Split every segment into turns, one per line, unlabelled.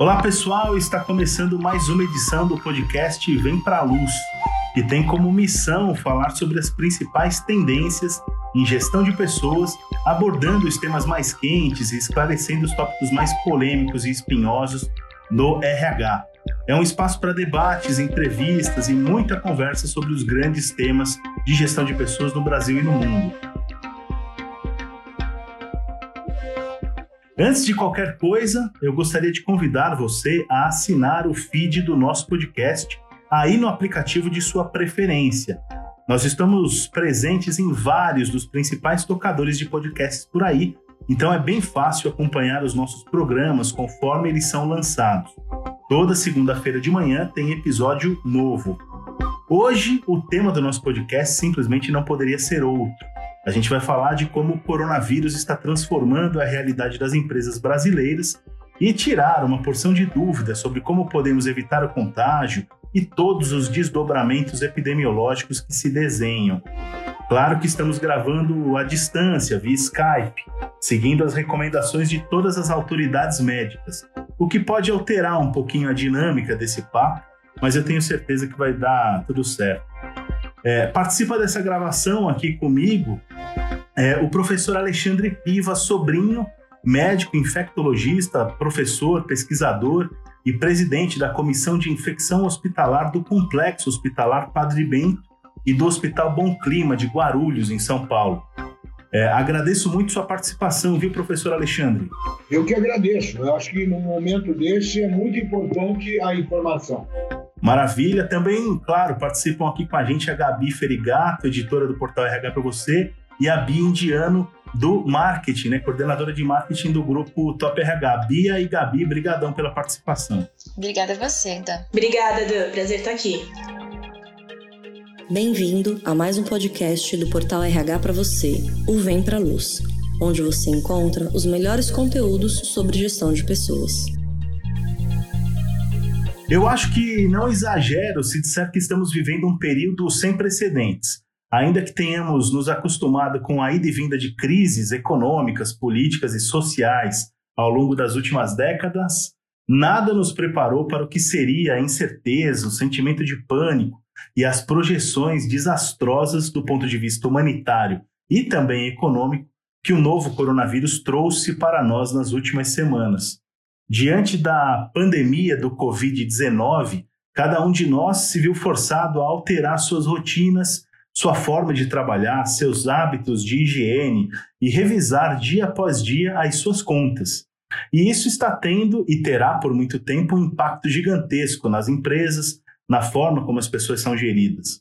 Olá pessoal, está começando mais uma edição do podcast Vem Pra Luz, que tem como missão falar sobre as principais tendências em gestão de pessoas, abordando os temas mais quentes e esclarecendo os tópicos mais polêmicos e espinhosos do RH. É um espaço para debates, entrevistas e muita conversa sobre os grandes temas de gestão de pessoas no Brasil e no mundo. Antes de qualquer coisa, eu gostaria de convidar você a assinar o feed do nosso podcast aí no aplicativo de sua preferência. Nós estamos presentes em vários dos principais tocadores de podcasts por aí, então é bem fácil acompanhar os nossos programas conforme eles são lançados. Toda segunda-feira de manhã tem episódio novo. Hoje, o tema do nosso podcast simplesmente não poderia ser outro. A gente vai falar de como o coronavírus está transformando a realidade das empresas brasileiras e tirar uma porção de dúvidas sobre como podemos evitar o contágio e todos os desdobramentos epidemiológicos que se desenham. Claro que estamos gravando à distância, via Skype, seguindo as recomendações de todas as autoridades médicas, o que pode alterar um pouquinho a dinâmica desse papo, mas eu tenho certeza que vai dar tudo certo. É, participa dessa gravação aqui comigo é, o professor Alexandre Piva, sobrinho, médico infectologista, professor, pesquisador e presidente da Comissão de Infecção Hospitalar do Complexo Hospitalar Padre Bento e do Hospital Bom Clima de Guarulhos, em São Paulo. É, agradeço muito sua participação, viu, professor Alexandre?
Eu que agradeço. Eu acho que num momento desse é muito importante a informação.
Maravilha. Também, claro, participam aqui com a gente a Gabi Ferigato, editora do Portal RH para você, e a Bia Indiano, do marketing, né, coordenadora de marketing do grupo Top RH. Bia e Gabi, brigadão pela participação.
Obrigada a você, Dan.
Obrigada, Dan. Prazer estar aqui.
Bem-vindo a mais um podcast do Portal RH para você, o Vem Pra Luz, onde você encontra os melhores conteúdos sobre gestão de pessoas.
Eu acho que não exagero se disser que estamos vivendo um período sem precedentes. Ainda que tenhamos nos acostumado com a ida e vinda de crises econômicas, políticas e sociais ao longo das últimas décadas, nada nos preparou para o que seria a incerteza, o sentimento de pânico e as projeções desastrosas do ponto de vista humanitário e também econômico que o novo coronavírus trouxe para nós nas últimas semanas. Diante da pandemia do Covid-19, cada um de nós se viu forçado a alterar suas rotinas, sua forma de trabalhar, seus hábitos de higiene e revisar dia após dia as suas contas. E isso está tendo e terá por muito tempo um impacto gigantesco nas empresas, na forma como as pessoas são geridas.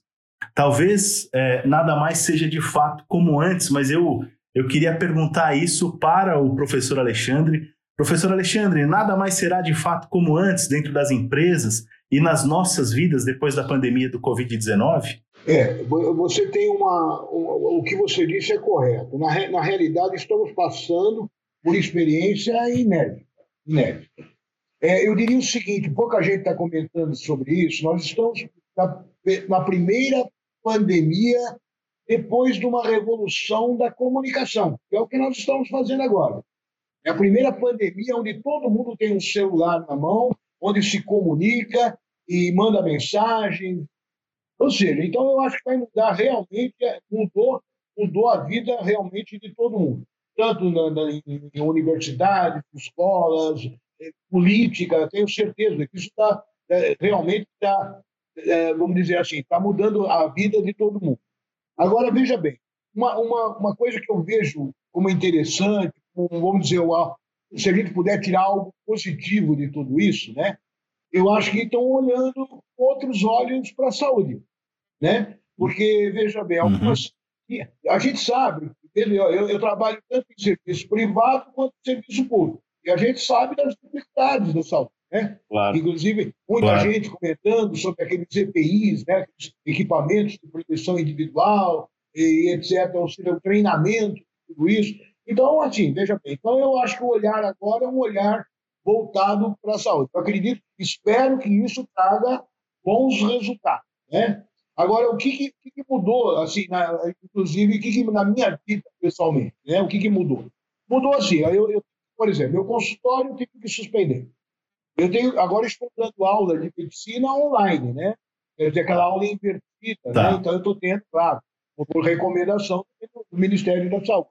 Talvez é, nada mais seja de fato como antes, mas eu, eu queria perguntar isso para o professor Alexandre Professor Alexandre, nada mais será de fato como antes dentro das empresas e nas nossas vidas depois da pandemia do Covid-19?
É, você tem uma, O que você disse é correto. Na, na realidade, estamos passando por experiência inédita. inédita. É, eu diria o seguinte: pouca gente está comentando sobre isso. Nós estamos na, na primeira pandemia depois de uma revolução da comunicação, que é o que nós estamos fazendo agora. É a primeira pandemia onde todo mundo tem um celular na mão, onde se comunica e manda mensagem. Ou seja, então eu acho que vai mudar realmente, é, mudou, mudou a vida realmente de todo mundo. Tanto na, na, em universidades, escolas, é, política, tenho certeza que isso está é, realmente está, vamos dizer assim, está mudando a vida de todo mundo. Agora, veja bem, uma, uma, uma coisa que eu vejo como interessante, vamos dizer, se a gente puder tirar algo positivo de tudo isso, né? Eu acho que estão olhando outros olhos para a saúde, né? Porque veja bem, algumas uhum. a gente sabe? Eu, eu, trabalho tanto em serviço privado quanto em serviço público e a gente sabe das dificuldades da saúde. Né? Claro. Inclusive, muita claro. gente comentando sobre aqueles EPIs, né? equipamentos de proteção individual, e etc., ou seja, o treinamento, tudo isso. Então, assim, veja bem. Então, eu acho que o olhar agora é um olhar voltado para a saúde. Eu acredito, espero que isso traga bons resultados, né? Agora, o que, que, que mudou, assim, na, inclusive, o que, que, na minha vida, pessoalmente, né? O que, que mudou? Mudou assim, eu, eu, por exemplo, meu consultório tive que suspender. Eu tenho, agora estou dando aula de medicina online, né? Quer dizer, aquela aula invertida, tá. né? Então eu estou tendo, claro, por recomendação do Ministério da Saúde.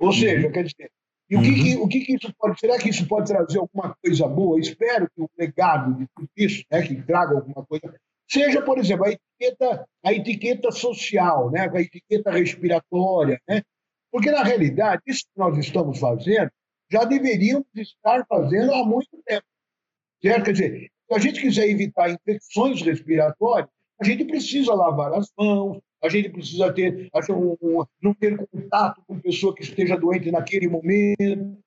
Ou uhum. seja, quer dizer, e o, que, que, uhum. o que, que, isso pode, será que isso pode trazer alguma coisa boa? Espero que o legado de tudo isso, né, que traga alguma coisa, seja, por exemplo, a etiqueta, a etiqueta social, né, a etiqueta respiratória, né? Porque, na realidade, isso que nós estamos fazendo, já deveríamos estar fazendo há muito tempo. Certo? Quer dizer, se a gente quiser evitar infecções respiratórias, a gente precisa lavar as mãos, a gente precisa ter, um, um, não ter contato com pessoa que esteja doente naquele momento,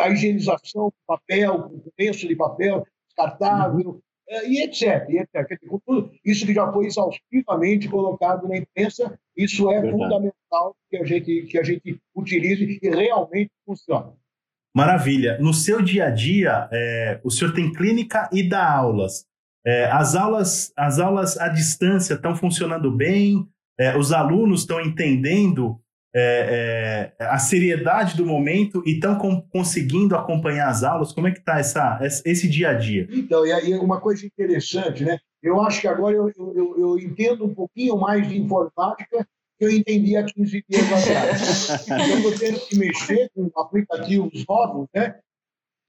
a higienização do papel, com lenço de papel descartável. É, e etc. E etc. Isso que já foi exaustivamente colocado na imprensa, isso é Verdade. fundamental que a, gente, que a gente utilize e realmente funcione.
Maravilha. No seu dia a dia, é, o senhor tem clínica e dá aulas. É, as aulas, as aulas à distância estão funcionando bem? É, os alunos estão entendendo é, é, a seriedade do momento e estão conseguindo acompanhar as aulas? Como é que está esse dia a dia?
Então, e aí uma coisa interessante, né? Eu acho que agora eu, eu, eu entendo um pouquinho mais de informática que eu entendi há 15 dias atrás. então, eu tenho que mexer com aplicativos novos, né?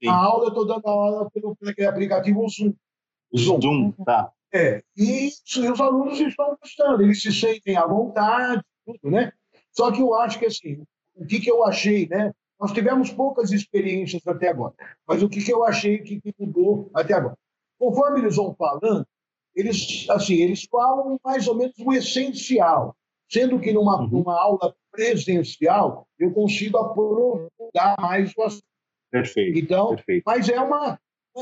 Sim. A aula, eu estou dando aula pelo, pelo aplicativo Zoom.
Zoom, Zoom tá.
É, e, e os alunos estão gostando, eles se sentem à vontade, tudo, né? Só que eu acho que, assim, o que, que eu achei, né? Nós tivemos poucas experiências até agora, mas o que, que eu achei que, que mudou até agora? Conforme eles vão falando, eles, assim, eles falam mais ou menos o essencial, sendo que numa, uhum. numa aula presencial eu consigo aprofundar mais o assunto.
Perfeito.
Então,
perfeito.
mas é uma,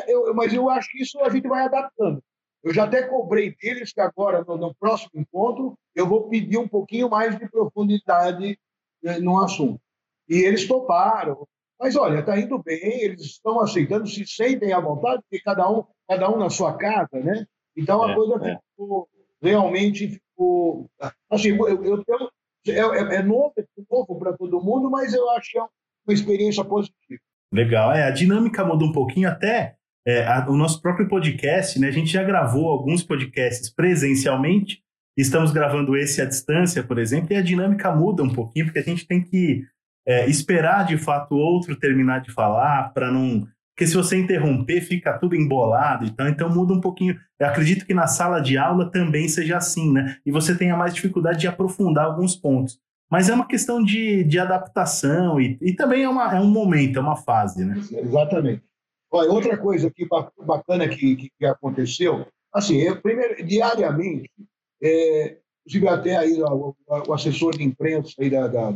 eu, mas eu acho que isso a gente vai adaptando. Eu já até cobrei deles que agora, no, no próximo encontro, eu vou pedir um pouquinho mais de profundidade né, no assunto. E eles toparam. Mas, olha, está indo bem, eles estão aceitando, se sentem à vontade, porque cada um, cada um na sua casa, né? Então, a é, coisa é. ficou, realmente ficou... Assim, eu, eu, eu é, é, novo, é novo para todo mundo, mas eu acho que é uma experiência positiva.
Legal. É, a dinâmica muda um pouquinho até é, a, o nosso próprio podcast, né? A gente já gravou alguns podcasts presencialmente, estamos gravando esse à distância, por exemplo, e a dinâmica muda um pouquinho, porque a gente tem que é, esperar de fato o outro terminar de falar para não. Porque se você interromper, fica tudo embolado, então, então muda um pouquinho. Eu acredito que na sala de aula também seja assim, né? E você tenha mais dificuldade de aprofundar alguns pontos. Mas é uma questão de, de adaptação e, e também é, uma, é um momento, é uma fase, né?
Exatamente. Olha, outra coisa que bacana que, que, aconteceu, assim, eu, primeiro, diariamente, é, tive até aí o, o, assessor de imprensa aí da, da,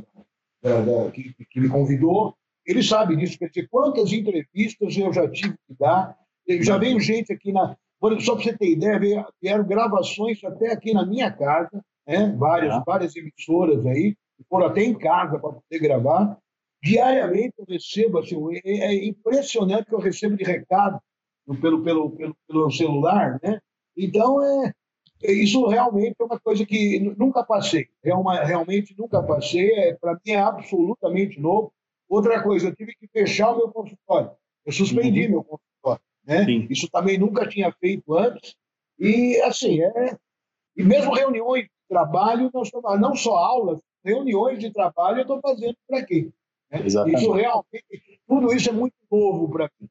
da, da que, que, me convidou, ele sabe disso, quer dizer, quantas entrevistas eu já tive que dar, já veio gente aqui na... Só para você ter ideia, vieram gravações até aqui na minha casa, né? várias, ah. várias emissoras aí, foram até em casa para poder gravar, Diariamente eu recebo, assim, é, é impressionante que eu recebo de recado pelo, pelo, pelo, pelo celular, né? Então, é, é, isso realmente é uma coisa que nunca passei. É realmente nunca passei. É, Para mim é absolutamente novo. Outra coisa, eu tive que fechar o meu consultório. Eu suspendi uhum. meu consultório. Né? Isso também nunca tinha feito antes. E, assim, é... E mesmo reuniões de trabalho, não só aulas, reuniões de trabalho eu estou fazendo por aqui. Exatamente. Isso realmente, tudo isso é muito novo para mim.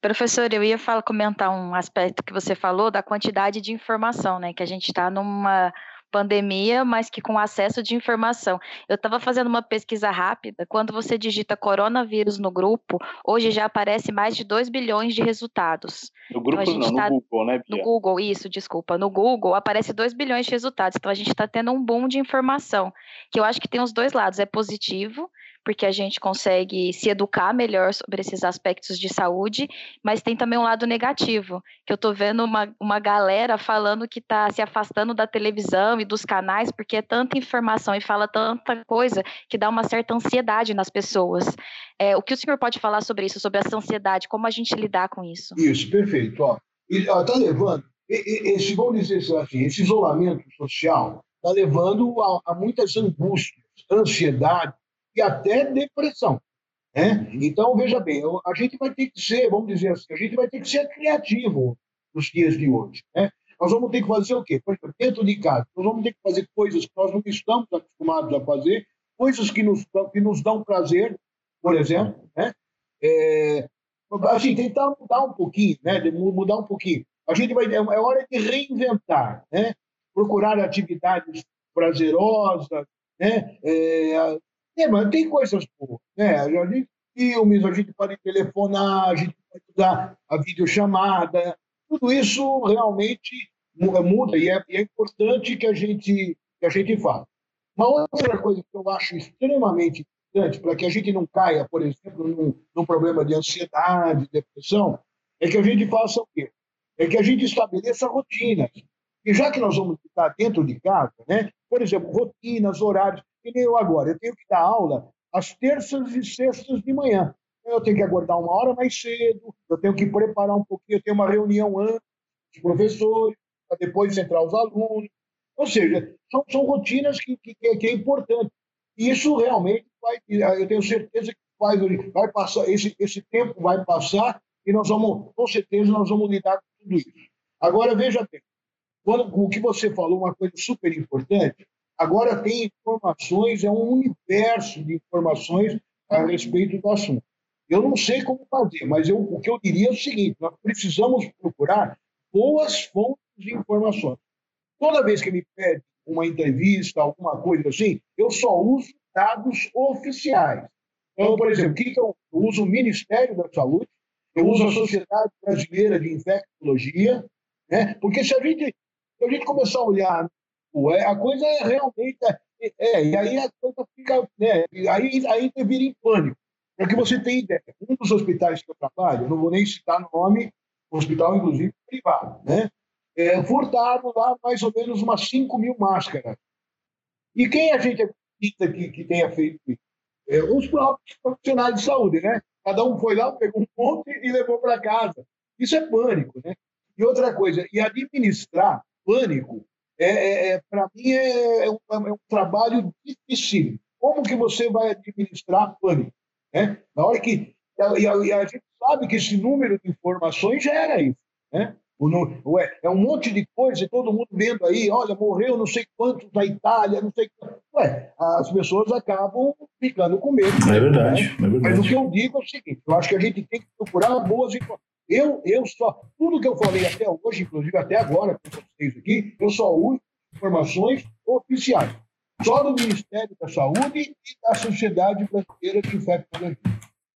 Professor, eu ia falar, comentar um aspecto que você falou da quantidade de informação, né? Que a gente está numa pandemia, mas que com acesso de informação. Eu estava fazendo uma pesquisa rápida, quando você digita coronavírus no grupo, hoje já aparece mais de 2 bilhões de resultados.
No grupo então, não, tá, no Google, né,
Bia? No Google, isso, desculpa. No Google aparece 2 bilhões de resultados, então a gente está tendo um boom de informação, que eu acho que tem os dois lados, é positivo, porque a gente consegue se educar melhor sobre esses aspectos de saúde, mas tem também um lado negativo, que eu estou vendo uma, uma galera falando que está se afastando da televisão e dos canais, porque é tanta informação e fala tanta coisa que dá uma certa ansiedade nas pessoas. É, o que o senhor pode falar sobre isso, sobre essa ansiedade, como a gente lidar com isso?
Isso, perfeito. Está levando, esse, vamos dizer assim, esse isolamento social está levando a, a muitas angústias, ansiedade, e até depressão. Né? Então, veja bem, a gente vai ter que ser, vamos dizer assim, a gente vai ter que ser criativo nos dias de hoje. Né? Nós vamos ter que fazer o quê? Dentro de casa, nós vamos ter que fazer coisas que nós não estamos acostumados a fazer, coisas que nos, que nos dão prazer, por exemplo. Né? É, assim, tentar mudar um pouquinho, né? mudar um pouquinho. A gente vai, é hora de reinventar, né? procurar atividades prazerosas, né? É, é, mas tem coisas boas, né? A gente filmes, a gente pode telefonar, a gente pode usar a videochamada, tudo isso realmente muda e é, é importante que a gente que a gente faça. Uma outra coisa que eu acho extremamente importante para que a gente não caia, por exemplo, num, num problema de ansiedade, depressão, é que a gente faça o quê? É que a gente estabeleça rotinas. E já que nós vamos estar dentro de casa, né? por exemplo, rotinas, horários, que nem eu agora, eu tenho que dar aula às terças e sextas de manhã. Eu tenho que aguardar uma hora mais cedo, eu tenho que preparar um pouquinho, eu tenho uma reunião antes de professores, para depois entrar os alunos. Ou seja, são, são rotinas que, que, que é importante. E isso realmente vai, eu tenho certeza que vai, vai passar, esse, esse tempo vai passar e nós vamos, com certeza, nós vamos lidar com tudo isso. Agora, veja bem, quando, o que você falou, uma coisa super importante, agora tem informações, é um universo de informações a respeito do assunto. Eu não sei como fazer, mas eu, o que eu diria é o seguinte: nós precisamos procurar boas fontes de informações. Toda vez que me pede uma entrevista, alguma coisa assim, eu só uso dados oficiais. Então, por exemplo, que eu, eu uso o Ministério da Saúde, eu uso a Sociedade Brasileira de Infectologia, né? porque se a gente se a gente começar a olhar, a coisa é realmente. É, é, e aí a coisa fica. Né, aí, aí vira em pânico. Para que você tenha ideia, um dos hospitais que eu trabalho, não vou nem citar nome, hospital, inclusive, privado, né? É, furtaram lá mais ou menos umas 5 mil máscaras. E quem a gente acredita que, que tenha feito isso? É, os próprios profissionais de saúde, né? Cada um foi lá, pegou um monte e levou para casa. Isso é pânico, né? E outra coisa, e administrar pânico, é, é, é para mim, é, é, um, é, um, trabalho difícil. Como que você vai administrar pânico? Né? Na hora que. E a, e a, gente sabe que esse número de informações gera isso. Né? É, é um monte de coisa, e todo mundo vendo aí, olha, morreu não sei quantos na Itália, não sei quantos. Ué, as pessoas acabam ficando com medo.
É verdade, né? é verdade.
Mas o que eu digo é o seguinte: eu acho que a gente tem que procurar boas informações. Eu, eu só, tudo que eu falei até hoje, inclusive até agora com vocês aqui, eu só uso informações oficiais. Só do Ministério da Saúde e da Sociedade Brasileira de Infectologia.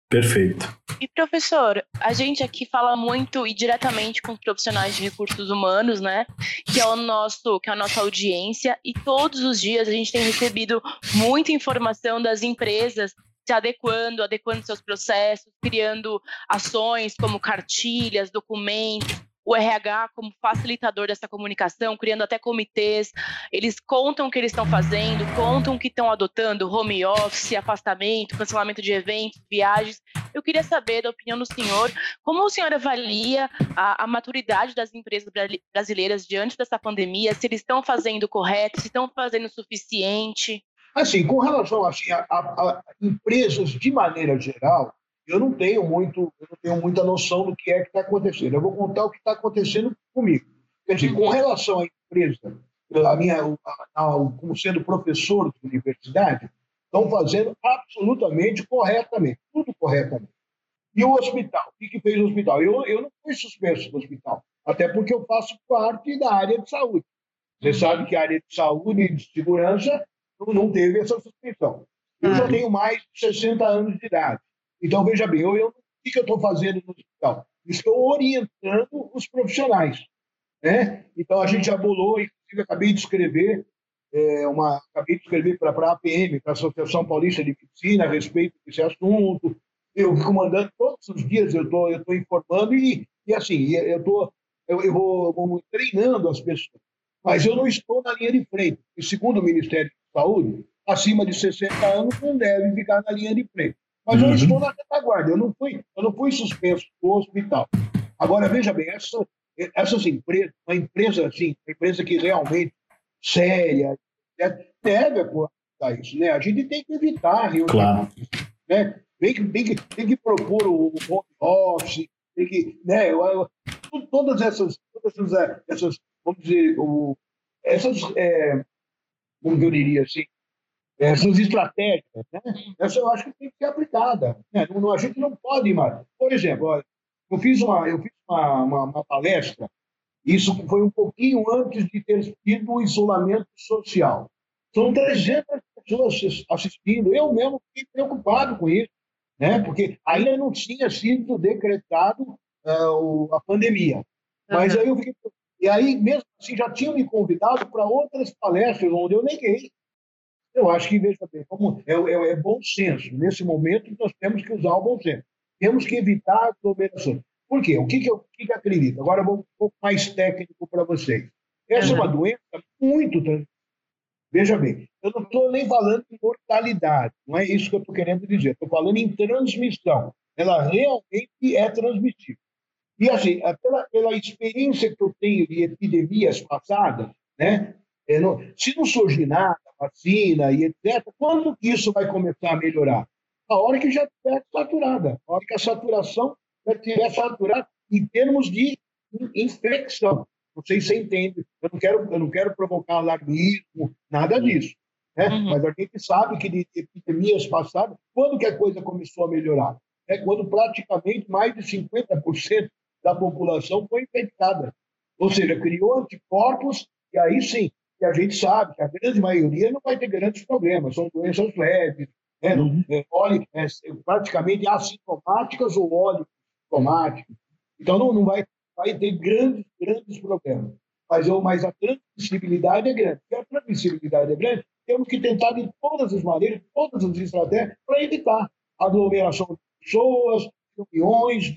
Perfeito.
E professor, a gente aqui fala muito e diretamente com os profissionais de recursos humanos, né? Que é o nosso, que é a nossa audiência, e todos os dias a gente tem recebido muita informação das empresas se adequando, adequando seus processos, criando ações como cartilhas, documentos, o RH como facilitador dessa comunicação, criando até comitês. Eles contam o que eles estão fazendo, contam o que estão adotando, home office, afastamento, cancelamento de eventos, viagens. Eu queria saber da opinião do senhor, como o senhor avalia a, a maturidade das empresas brasileiras diante dessa pandemia, se eles estão fazendo correto, se estão fazendo o suficiente?
Assim, com relação assim, a, a, a, empresas de maneira geral, eu não tenho muito, eu não tenho muita noção do que é que está acontecendo. Eu vou contar o que está acontecendo comigo. Quer dizer, com relação à empresa, a minha, como sendo professor de universidade, estão fazendo absolutamente corretamente, tudo corretamente. E o hospital? O que fez o hospital? Eu, eu não fui suspenso do hospital, até porque eu faço parte da área de saúde. Você sabe que a área de saúde e de segurança não teve essa suspensão. Eu já tenho mais de 60 anos de idade. Então, veja bem, eu, eu, o que eu estou fazendo no hospital? Estou orientando os profissionais. Né? Então, a gente já bolou, inclusive, acabei de escrever é, uma, acabei de escrever para a APM, para a Associação Paulista de Medicina, a respeito desse assunto. Eu fico mandando todos os dias, eu tô, estou informando e, e assim, eu, tô, eu, eu vou, vou treinando as pessoas. Mas eu não estou na linha de frente. E segundo o Ministério saúde, acima de 60 anos não deve ficar na linha de frente. Mas uhum. eu estou na retaguarda, eu não fui, eu não fui suspenso do hospital. Agora, veja bem, essa, essas empresas, uma empresa assim, uma empresa que realmente séria, deve apontar isso, né? A gente tem que evitar reuniões,
claro.
né? Tem que, tem que, tem que propor o home office, tem que, né, todas essas, todas essas, essas vamos dizer, o, essas, é, como eu diria assim, essas estratégias, né? Essa eu acho que tem que ser aplicada. Né? Não, a gente não pode mais. Por exemplo, eu fiz uma, eu fiz uma, uma, uma palestra, isso foi um pouquinho antes de ter tido o isolamento social. São 300 pessoas assistindo. Eu mesmo fiquei preocupado com isso, né? porque ainda não tinha sido decretado uh, a pandemia. Mas uhum. aí eu fiquei. E aí, mesmo assim, já tinham me convidado para outras palestras onde eu neguei. Eu acho que, veja bem, como é, é, é, bom senso. Nesse momento, nós temos que usar o bom senso. Temos que evitar aglomerações. Por quê? O que, que eu, que, que acredito? Agora eu vou um pouco mais técnico para vocês. Essa uhum. é uma doença muito. Veja bem, eu não estou nem falando de mortalidade, não é isso que eu estou querendo dizer. Estou falando em transmissão. Ela realmente é transmissível. E assim, pela, pela experiência que eu tenho de epidemias passadas, né, se não surgir nada, vacina e etc., quando que isso vai começar a melhorar? A hora que já estiver saturada, a hora que a saturação já estiver saturada em termos de infecção. Não sei se você entende. Eu não quero, eu não quero provocar alarmismo, nada disso. Né? Uhum. Mas a gente sabe que de epidemias passadas, quando que a coisa começou a melhorar? É quando praticamente mais de 50% da população foi infectada. Ou seja, criou anticorpos, e aí sim, que a gente sabe que a grande maioria não vai ter grandes problemas, são doenças leves, né? uhum. é, é, praticamente assintomáticas ou óleo-sintomáticas. Então, não, não vai, vai ter grandes, grandes problemas. Mas, eu, mas a transmissibilidade é grande. Se a transmissibilidade é grande, temos que tentar de todas as maneiras, todas as estratégias, para evitar aglomeração de pessoas, reuniões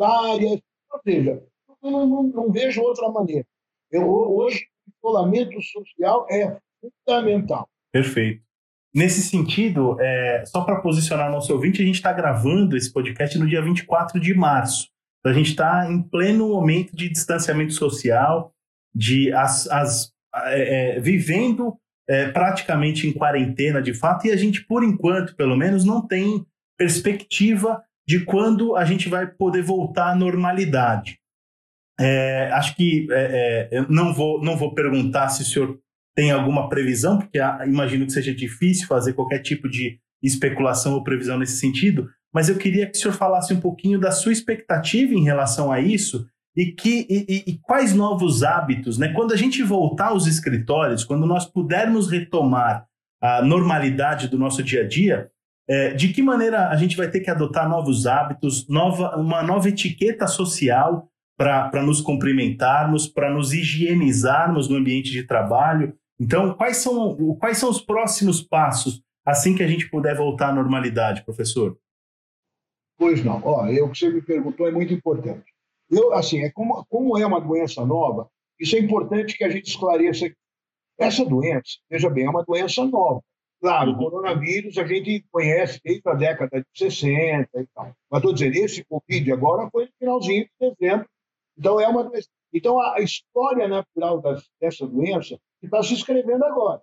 áreas. Ou seja, não, não, não vejo outra maneira. Eu, hoje, isolamento social é fundamental.
Perfeito. Nesse sentido, é, só para posicionar nosso ouvinte, a gente está gravando esse podcast no dia 24 de março. Então, a gente está em pleno momento de distanciamento social, de as, as é, é, vivendo é, praticamente em quarentena de fato, e a gente, por enquanto, pelo menos, não tem perspectiva de quando a gente vai poder voltar à normalidade. É, acho que é, é, eu não vou, não vou perguntar se o senhor tem alguma previsão, porque a, imagino que seja difícil fazer qualquer tipo de especulação ou previsão nesse sentido, mas eu queria que o senhor falasse um pouquinho da sua expectativa em relação a isso e, que, e, e quais novos hábitos, né? Quando a gente voltar aos escritórios, quando nós pudermos retomar a normalidade do nosso dia a dia, é, de que maneira a gente vai ter que adotar novos hábitos, nova, uma nova etiqueta social para nos cumprimentarmos, para nos higienizarmos no ambiente de trabalho. Então, quais são, quais são os próximos passos assim que a gente puder voltar à normalidade, professor?
Pois não. Ó, eu que você me perguntou é muito importante. Eu, assim, é como, como é uma doença nova, isso é importante que a gente esclareça. Essa doença, veja bem, é uma doença nova. Claro, o coronavírus a gente conhece desde a década de 60 e tal. Mas estou dizendo, esse Covid agora foi no finalzinho de dezembro então, é uma doença. Então, a história natural dessa doença está se escrevendo agora.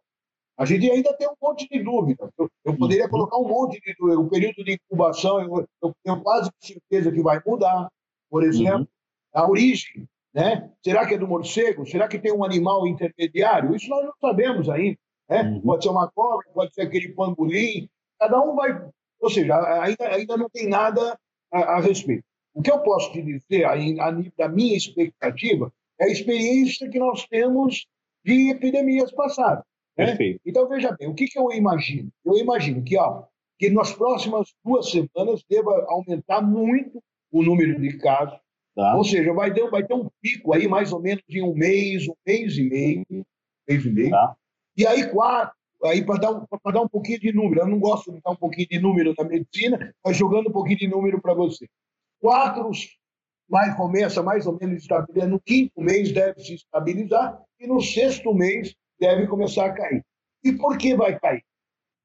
A gente ainda tem um monte de dúvidas. Eu, eu, poderia uhum. colocar um monte de dúvidas. O período de incubação, eu, eu tenho quase certeza que vai mudar. Por exemplo, uhum. a origem. Né? Será que é do morcego? Será que tem um animal intermediário? Isso nós não sabemos ainda. Né? Uhum. Pode ser uma cobra, pode ser aquele pangolim. Cada um vai. Ou seja, ainda, ainda não tem nada a, a respeito. O que eu posso te dizer, a, a, da minha expectativa, é a experiência que nós temos de epidemias passadas. Né? Então, veja bem, o que, que eu imagino? Eu imagino que, ó, que nas próximas duas semanas deva aumentar muito o número de casos. Tá. Ou seja, vai ter, vai ter um pico aí mais ou menos de um mês, um mês e meio. Mês e meio. Tá. E aí, quatro, aí para dar, um, dar um pouquinho de número. Eu não gosto de dar um pouquinho de número na medicina, mas jogando um pouquinho de número para você. Quatro, mais começa mais ou menos estabilizar. No quinto mês deve se estabilizar e no sexto mês deve começar a cair. E por que vai cair?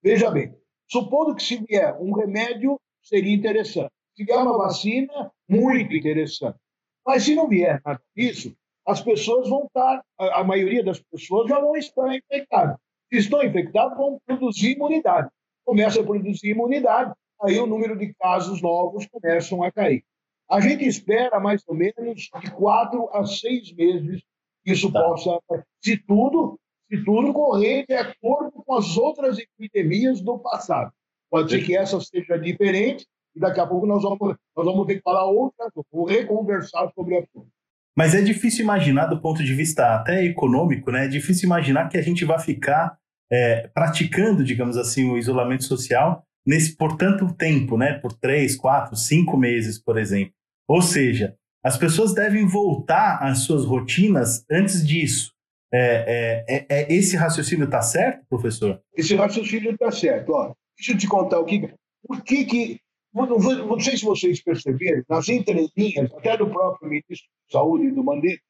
Veja bem, supondo que se vier um remédio, seria interessante. Se vier uma vacina, muito interessante. Mas se não vier nada disso, as pessoas vão estar, a maioria das pessoas já vão estar infectadas. Se estão infectadas, vão produzir imunidade. Começa a produzir imunidade, aí o número de casos novos começam a cair. A gente espera mais ou menos de quatro a seis meses que isso tá. possa, se tudo, se tudo correr de acordo com as outras epidemias do passado. Pode ser que essa seja diferente e daqui a pouco nós vamos, nós vamos ter que falar outra coisa, vamos reconversar sobre o assunto.
Mas é difícil imaginar, do ponto de vista até econômico, né? É difícil imaginar que a gente vai ficar é, praticando, digamos assim, o isolamento social nesse por tanto tempo, né? Por três, quatro, cinco meses, por exemplo. Ou seja, as pessoas devem voltar às suas rotinas antes disso. É, é, é, é esse raciocínio está certo, professor?
Esse raciocínio está certo. Ó, deixa eu te contar o que. Por que que. Não, sei se vocês perceberam, nas entrelinhas, até do próprio ministro da Saúde, do Mandetta,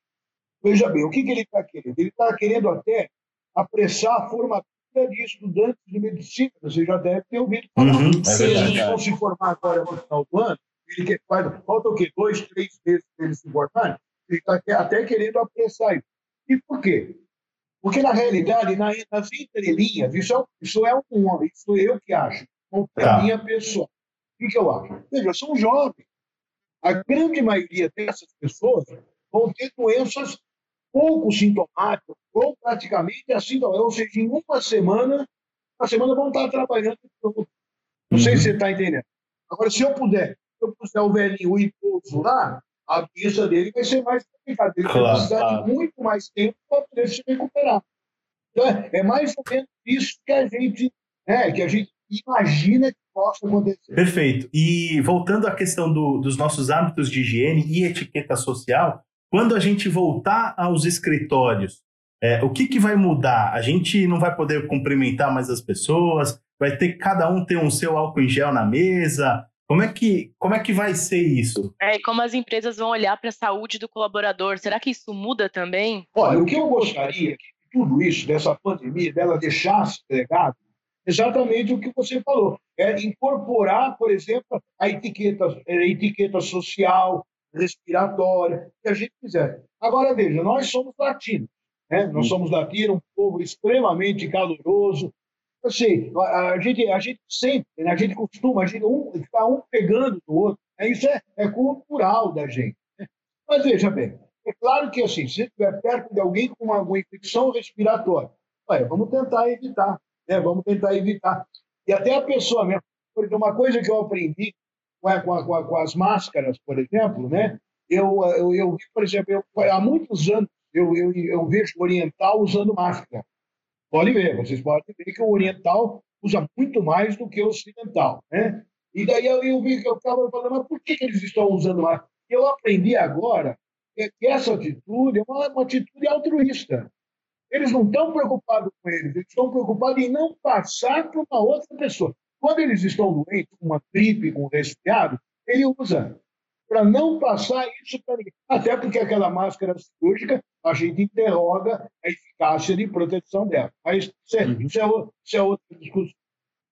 veja bem, o que, que ele está querendo? Ele está querendo até apressar a formatura de estudantes de medicina. Você já deve ter ouvido falar.
Uhum, é se
eles vão se formar agora no final do ano, ele quer, falta o quê? Dois, três meses para eles se formarem? Ele está até querendo apressar isso. E por quê? Porque, na realidade, nas entrelinhas, isso é, isso é um isso eu que acho, com tá. a minha pessoa. O que, eu acho? Veja, são jovens. A grande maioria dessas pessoas vão ter doenças pouco sintomáticas, ou praticamente assintomáticas. Ou seja, em uma semana, uma semana vão estar trabalhando. Não uhum. sei se você está entendendo. Agora, se eu puder, se eu puser o velhinho, o idoso lá, a vista dele vai ser mais complicada. Ele claro, vai precisar claro. de muito mais tempo para poder se recuperar. Então, é, é mais ou menos isso que a gente, é, que a gente imagina que possa acontecer.
Perfeito. E voltando à questão do, dos nossos hábitos de higiene e etiqueta social, quando a gente voltar aos escritórios, é, o que, que vai mudar? A gente não vai poder cumprimentar mais as pessoas, vai ter cada um ter um seu álcool em gel na mesa, como é que, como é que vai ser isso?
É, e como as empresas vão olhar para a saúde do colaborador? Será que isso muda também?
Olha, o que eu gostaria que tudo isso, dessa pandemia, dela deixasse legado, exatamente o que você falou. É incorporar, por exemplo, a etiqueta, a etiqueta social, respiratória, que a gente quiser. Agora, veja, nós somos latinos. Né? Nós somos latinos, um povo extremamente caloroso, assim, a, a, gente, a gente sempre, né, a gente costuma, a gente um, ficar um pegando do outro. Né, isso é, é cultural da gente. Né? Mas veja bem, é claro que assim, se estiver perto de alguém com uma, uma infecção respiratória, olha, vamos tentar evitar, né? vamos tentar evitar. E até a pessoa mesmo, porque uma coisa que eu aprendi com, com, com as máscaras, por exemplo, né? eu, eu, eu por exemplo, eu, há muitos anos eu, eu, eu vejo oriental usando máscara. Pode ver, vocês podem ver que o oriental usa muito mais do que o ocidental, né? E daí eu, eu vi que eu estava falando, mas por que, que eles estão usando mais? Eu aprendi agora que essa atitude é uma, uma atitude altruísta. Eles não estão preocupados com eles, eles estão preocupados em não passar para uma outra pessoa. Quando eles estão doentes, com uma gripe, com um resfriado, ele usa para não passar isso para ninguém. Até porque aquela máscara cirúrgica, a gente interroga a eficácia de proteção dela. Mas isso é, uhum. isso é, isso é outra discussão.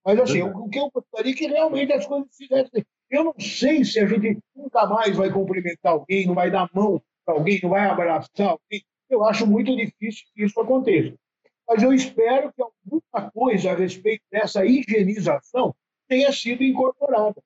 Mas assim, o que eu gostaria é que realmente as coisas fizessem. Eu não sei se a gente nunca mais vai cumprimentar alguém, não vai dar mão para alguém, não vai abraçar alguém. Eu acho muito difícil que isso aconteça. Mas eu espero que alguma coisa a respeito dessa higienização tenha sido incorporada.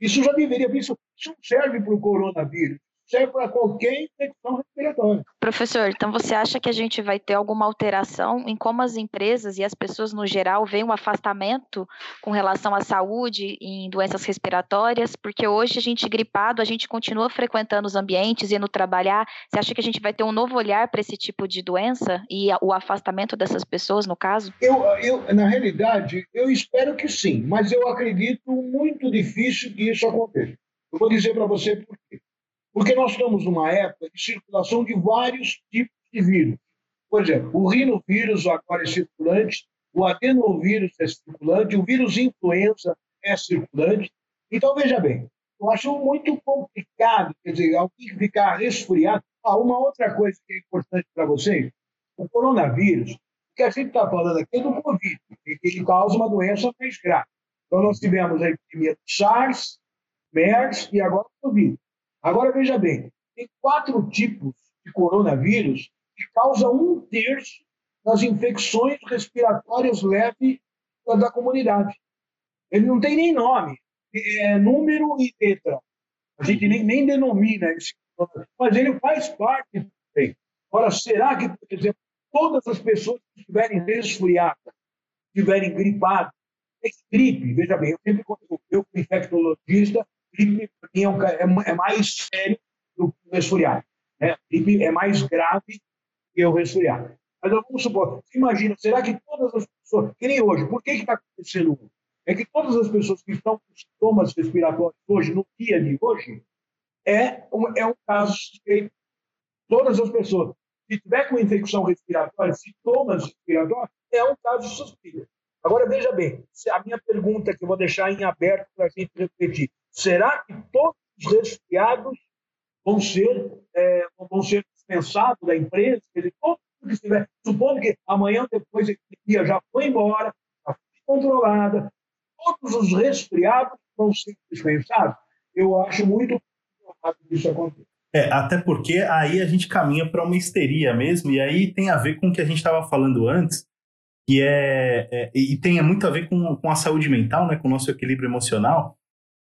Isso já deveria, isso, não serve para o coronavírus, serve para qualquer infecção respiratória.
Professor, então você acha que a gente vai ter alguma alteração em como as empresas e as pessoas no geral veem o afastamento com relação à saúde em doenças respiratórias? Porque hoje a gente gripado, a gente continua frequentando os ambientes, indo trabalhar. Você acha que a gente vai ter um novo olhar para esse tipo de doença e o afastamento dessas pessoas, no caso?
Eu, eu, na realidade, eu espero que sim, mas eu acredito muito difícil que isso aconteça. Eu vou dizer para você por quê. Porque nós estamos numa época de circulação de vários tipos de vírus. Por exemplo, o rinovírus agora é circulante, o adenovírus é circulante, o vírus influenza é circulante. Então, veja bem, eu acho muito complicado, quer dizer, alguém ficar resfriado. Ah, uma outra coisa que é importante para vocês, o coronavírus, o que a gente está falando aqui é do Covid, que ele causa uma doença mais grave. Então, nós tivemos a epidemia do SARS, MERS e agora o Covid. Agora, veja bem, tem quatro tipos de coronavírus que causam um terço das infecções respiratórias leves da comunidade. Ele não tem nem nome. é número e letra. A gente nem, nem denomina esse mas ele faz parte também. Agora, será que, por exemplo, todas as pessoas que estiverem resfriadas, estiverem gripadas, é gripe, veja bem, eu sempre quando eu infectologista, gripe é, um, é, é, mais sério do que o resfriado. Né? Gripe é mais grave que o resfriado. Mas vamos supor, imagina, será que todas as pessoas, que nem hoje, por que está acontecendo isso? É que todas as pessoas que estão com sintomas respiratórios hoje, no dia de hoje, é um, é um caso suspeito. Todas as pessoas, se tiver com infecção respiratória, sintomas respiratórios, é um caso suspeito. Agora, veja bem, a minha pergunta que eu vou deixar em aberto para a gente refletir: será que todos os resfriados vão ser, é, vão ser dispensados da empresa? Quer dizer, todos que estiver, supondo que amanhã depois a epidemia já foi embora, já foi controlada, todos os resfriados vão ser dispensados? Eu acho muito que isso aconteça.
É, até porque aí a gente caminha para uma histeria mesmo, e aí tem a ver com o que a gente estava falando antes, que é, é, e tem muito a ver com, com a saúde mental, né, com o nosso equilíbrio emocional,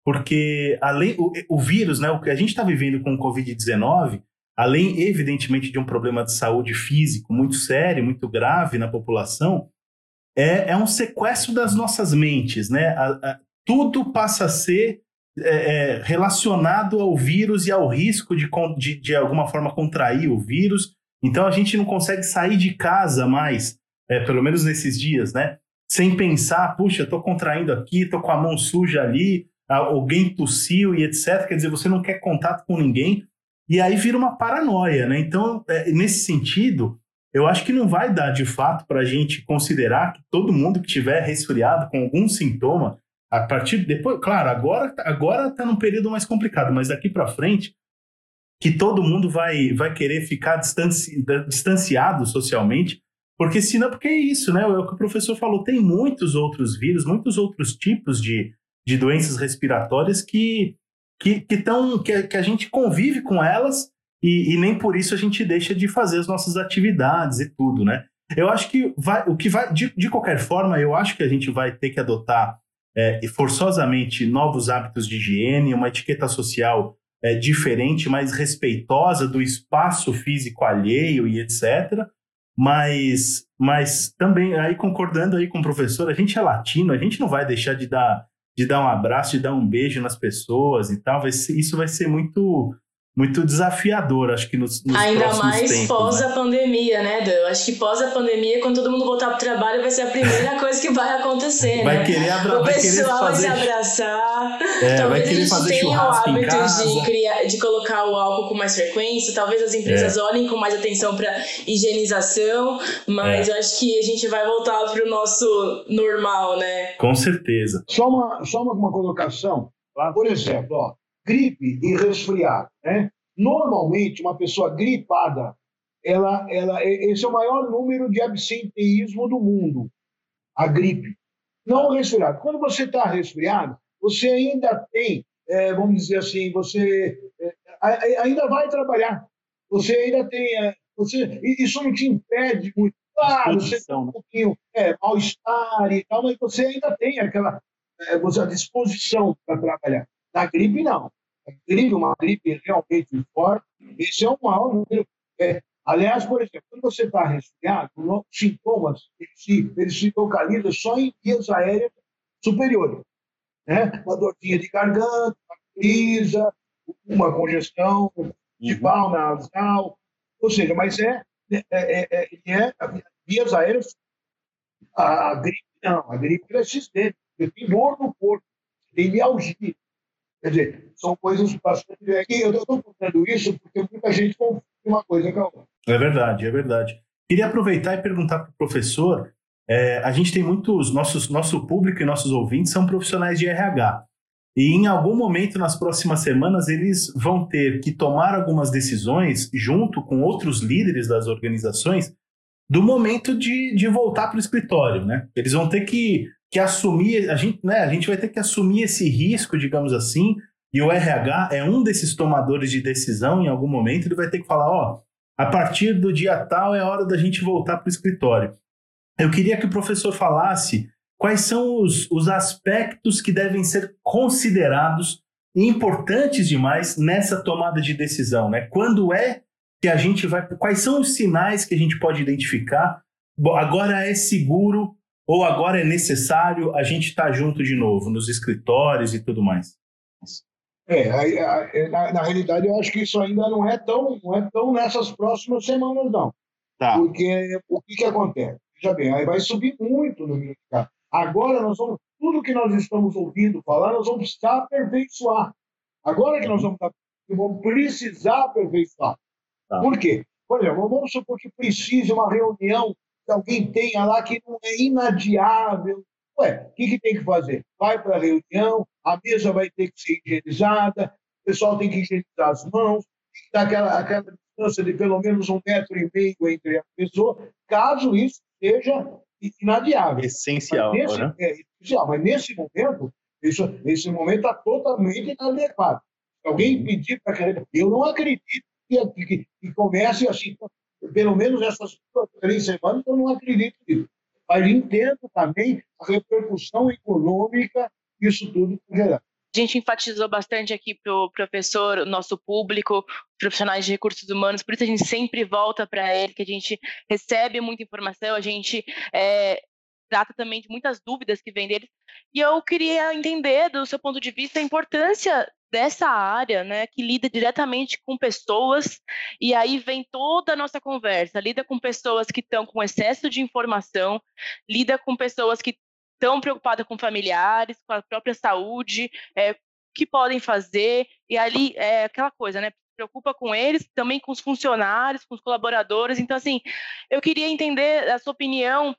porque além o, o vírus, né, o que a gente está vivendo com o Covid-19, além evidentemente de um problema de saúde físico muito sério, muito grave na população, é, é um sequestro das nossas mentes, né? A, a, tudo passa a ser é, é, relacionado ao vírus e ao risco de, de, de alguma forma contrair o vírus. Então a gente não consegue sair de casa mais é, pelo menos nesses dias, né? Sem pensar, puxa, estou contraindo aqui, estou com a mão suja ali, alguém tossiu e etc. Quer dizer, você não quer contato com ninguém e aí vira uma paranoia, né? Então, é, nesse sentido, eu acho que não vai dar de fato para a gente considerar que todo mundo que tiver resfriado com algum sintoma, a partir de depois, claro, agora agora está num período mais complicado, mas daqui para frente que todo mundo vai vai querer ficar distanci, distanciado socialmente porque senão, porque é isso, né? É o que o professor falou, tem muitos outros vírus, muitos outros tipos de, de doenças respiratórias que, que, que, tão, que, que a gente convive com elas e, e, nem por isso a gente deixa de fazer as nossas atividades e tudo, né? Eu acho que vai, o que vai, de, de qualquer forma, eu acho que a gente vai ter que adotar é, forçosamente novos hábitos de higiene, uma etiqueta social é, diferente, mais respeitosa do espaço físico alheio e etc. Mas, mas também, aí concordando aí com o professor, a gente é latino, a gente não vai deixar de dar, de dar um abraço, de dar um beijo nas pessoas e tal. Vai ser, isso vai ser muito muito desafiador, acho que nos, nos
Ainda mais
tempos,
pós
né?
a pandemia, né, Dan? Eu acho que pós a pandemia, quando todo mundo voltar pro trabalho, vai ser a primeira coisa que vai acontecer,
vai
né?
Querer abra...
O
vai
pessoal
vai,
fazer... vai se abraçar.
É,
talvez
vai querer
a gente tenha o hábito de, criar, de colocar o álcool com mais frequência, talvez as empresas é. olhem com mais atenção para higienização, mas é. eu acho que a gente vai voltar pro nosso normal, né?
Com certeza.
Só uma, só uma, uma colocação. Por exemplo, ó, gripe e resfriado, né? Normalmente, uma pessoa gripada, ela, ela, esse é o maior número de absenteísmo do mundo, a gripe. Não o resfriado. Quando você está resfriado, você ainda tem, é, vamos dizer assim, você é, ainda vai trabalhar. Você ainda tem. É, você, isso não te impede muito. Claro, você tem um pouquinho é, mal-estar e tal, mas você ainda tem aquela é, você, a disposição para trabalhar. Na gripe, não gripe, uma gripe realmente forte, esse é o maior número. É, aliás, por exemplo, quando você está resfriado, os sintomas eles se, eles se localizam só em vias aéreas superiores. Né? Uma dorzinha de garganta, uma crise, uma congestão de pau uhum. nasal, ou seja, mas é, é, é, é, é vias aéreas. A, a, gripe não, a gripe é sistêmica, tem dor no corpo, tem mialgia, Quer dizer, são coisas bastante. E eu estou contando isso porque muita gente confunde uma coisa com a outra.
É verdade, é verdade. Queria aproveitar e perguntar para o professor. É, a gente tem muitos, nossos, nosso público e nossos ouvintes são profissionais de RH. E em algum momento nas próximas semanas eles vão ter que tomar algumas decisões junto com outros líderes das organizações do momento de, de voltar para o escritório, né? Eles vão ter que que assumir, a gente, né, a gente vai ter que assumir esse risco, digamos assim, e o RH é um desses tomadores de decisão em algum momento, ele vai ter que falar, ó, a partir do dia tal é hora da gente voltar para o escritório. Eu queria que o professor falasse quais são os, os aspectos que devem ser considerados importantes demais nessa tomada de decisão, né? Quando é que a gente vai. Quais são os sinais que a gente pode identificar? Bom, agora é seguro ou agora é necessário a gente estar tá junto de novo, nos escritórios e tudo mais?
É, é, na, na, realidade eu acho que isso ainda não é tão, não é tão nessas próximas semanas, não. Tá. Porque o que, que acontece? Veja bem, aí vai subir muito no mercado. Agora nós vamos, tudo que nós estamos ouvindo falar, nós vamos precisar aperfeiçoar. Agora que nós vamos, vamos precisar aperfeiçoar. Tá. Por quê? Por exemplo, vamos supor que precise uma reunião que alguém tenha lá que não é inadiável. Ué, o que, que tem que fazer? Vai para a reunião, a mesa vai ter que ser higienizada, o pessoal tem que higienizar as mãos, tem que dar aquela, aquela distância de pelo menos um metro e meio entre a pessoa, caso isso seja inadiável.
Essencial,
mas nesse,
né?
É, essencial, mas nesse momento, isso, esse momento está totalmente inadequado. Se alguém pedir para eu não acredito que, que, que comece assim, pelo menos essas duas, três semanas, eu não acredito nisso. Mas entendo também a repercussão econômica que isso tudo gerar.
A gente enfatizou bastante aqui para o professor, nosso público, profissionais de recursos humanos, por isso a gente sempre volta para ele, que a gente recebe muita informação, a gente é, trata também de muitas dúvidas que vêm deles. E eu queria entender, do seu ponto de vista, a importância dessa área, né, que lida diretamente com pessoas, e aí vem toda a nossa conversa, lida com pessoas que estão com excesso de informação, lida com pessoas que estão preocupadas com familiares, com a própria saúde, é, que podem fazer, e ali é aquela coisa, né, preocupa com eles, também com os funcionários, com os colaboradores. Então, assim, eu queria entender a sua opinião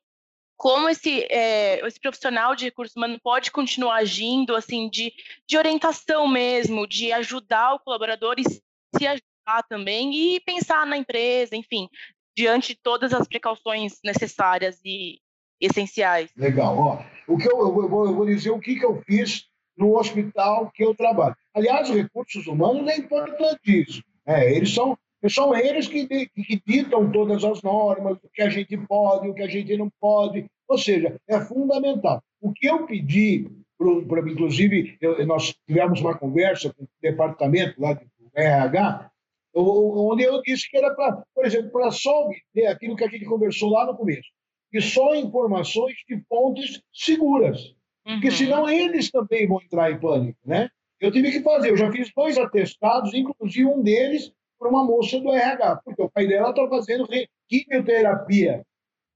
como esse, é, esse profissional de recursos humanos pode continuar agindo, assim, de, de orientação mesmo, de ajudar o colaborador e se ajudar também e pensar na empresa, enfim, diante de todas as precauções necessárias e essenciais.
Legal. Ó, o que eu, eu, vou, eu vou dizer o que, que eu fiz no hospital que eu trabalho. Aliás, os recursos humanos é importantíssimo. É, eles são são eles que, que ditam todas as normas, o que a gente pode, o que a gente não pode. Ou seja, é fundamental. O que eu pedi, para inclusive, eu, nós tivemos uma conversa com o departamento lá do RH, onde eu disse que era para, por exemplo, para só obter aquilo que a gente conversou lá no começo, que só informações de fontes seguras, uhum. porque senão eles também vão entrar em pânico, né? Eu tive que fazer, eu já fiz dois atestados, inclusive um deles para uma moça do RH, porque o pai dela está fazendo quimioterapia,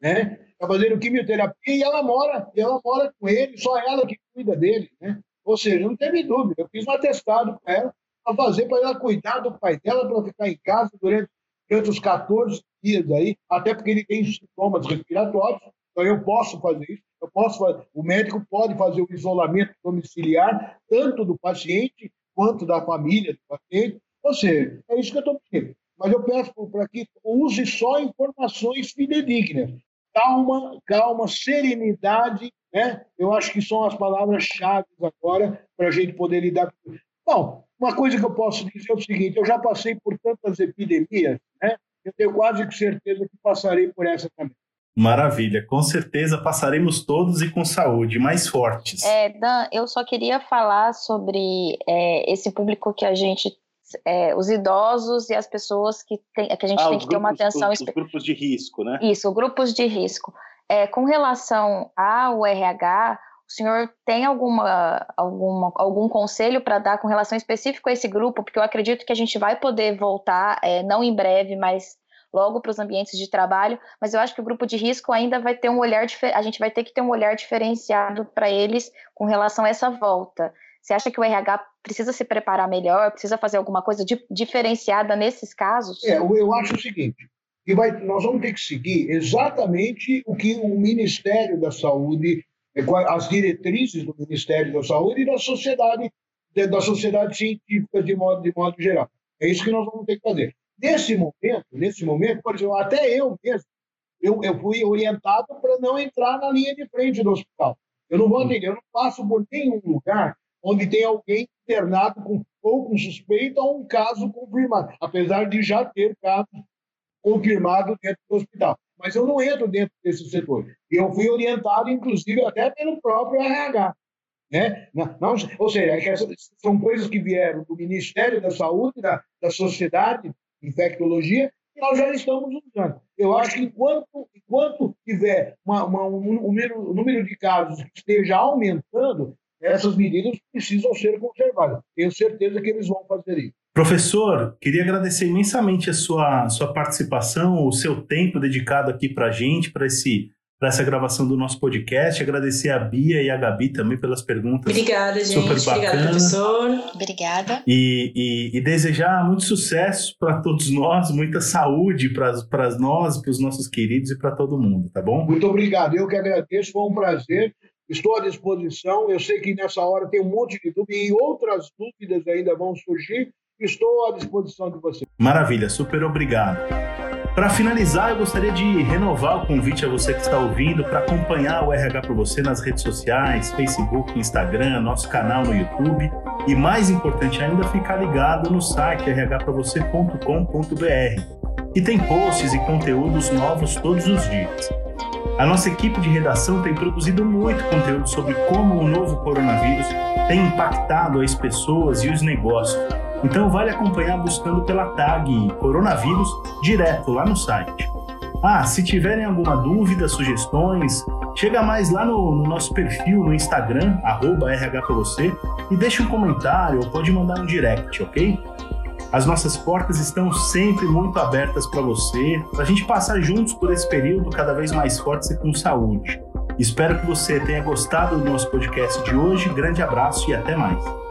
né? Está fazendo quimioterapia e ela mora, ela mora com ele, só ela que cuida dele, né? Ou seja, não teve dúvida. Eu fiz um atestado para ela, para fazer para ela cuidar do pai dela, para ficar em casa durante, durante os 14 dias aí, até porque ele tem sintomas respiratórios, então eu posso fazer isso. Eu posso fazer, o médico pode fazer o isolamento domiciliar, tanto do paciente quanto da família do paciente, ou seja, é isso que eu estou pedindo. Mas eu peço para que use só informações fidedignas. Calma, calma, serenidade, né? Eu acho que são as palavras-chave agora para a gente poder lidar com isso. Bom, uma coisa que eu posso dizer é o seguinte: eu já passei por tantas epidemias, né? Eu tenho quase certeza que passarei por essa também.
Maravilha, com certeza passaremos todos e com saúde, mais fortes.
É, Dan, eu só queria falar sobre é, esse público que a gente é, os idosos e as pessoas que, tem, que a gente ah, tem que grupos, ter uma atenção
especial. Os grupos de risco, né?
Isso, grupos de risco. É, com relação ao RH, o senhor tem alguma, alguma, algum conselho para dar com relação específico a esse grupo? Porque eu acredito que a gente vai poder voltar, é, não em breve, mas logo para os ambientes de trabalho, mas eu acho que o grupo de risco ainda vai ter um olhar, a gente vai ter que ter um olhar diferenciado para eles com relação a essa volta. Você acha que o RH precisa se preparar melhor, precisa fazer alguma coisa di diferenciada nesses casos?
É, eu acho o seguinte, que vai, nós vamos ter que seguir exatamente o que o Ministério da Saúde, é, as diretrizes do Ministério da Saúde e da sociedade, da sociedade científica de modo, de modo geral. É isso que nós vamos ter que fazer. Nesse momento, nesse momento, por exemplo, até eu mesmo, eu, eu fui orientado para não entrar na linha de frente do hospital. Eu não vou atender, eu não passo por nenhum lugar onde tem alguém internado com, ou com suspeita ou um caso confirmado, apesar de já ter caso confirmado dentro do hospital. mas eu não entro dentro desse setor. E eu fui orientado, inclusive, até pelo próprio RH. Né? Não, não, ou seja, é são coisas que vieram do Ministério da Saúde, da, da Sociedade de Infectologia, e nós já estamos usando. Eu acho que enquanto, enquanto tiver uma, uma, um, número, um número de casos que esteja aumentando, essas medidas precisam ser conservadas. Tenho certeza que eles vão fazer isso.
Professor, queria agradecer imensamente a sua, sua participação, o seu tempo dedicado aqui para a gente, para esse para essa gravação do nosso podcast. Agradecer a Bia e a Gabi também pelas perguntas.
Obrigada, gente.
Super bacana.
Obrigada, professor.
Obrigada.
E, e, e desejar muito sucesso para todos nós, muita saúde para nós, para os nossos queridos e para todo mundo, tá bom?
Muito obrigado. Eu que agradeço, foi um prazer. Estou à disposição. Eu sei que nessa hora tem um monte de dúvidas e outras dúvidas ainda vão surgir. Estou à disposição de você.
Maravilha, super obrigado. Para finalizar, eu gostaria de renovar o convite a você que está ouvindo para acompanhar o RH para você nas redes sociais, Facebook, Instagram, nosso canal no YouTube e mais importante ainda, ficar ligado no site rhpravocê.com.br, que tem posts e conteúdos novos todos os dias. A nossa equipe de redação tem produzido muito conteúdo sobre como o novo coronavírus tem impactado as pessoas e os negócios. Então vale acompanhar buscando pela tag coronavírus direto lá no site. Ah, se tiverem alguma dúvida, sugestões, chega mais lá no, no nosso perfil no Instagram, arroba RH e deixa um comentário ou pode mandar um direct, ok? As nossas portas estão sempre muito abertas para você, para a gente passar juntos por esse período cada vez mais forte e com saúde. Espero que você tenha gostado do nosso podcast de hoje. Grande abraço e até mais.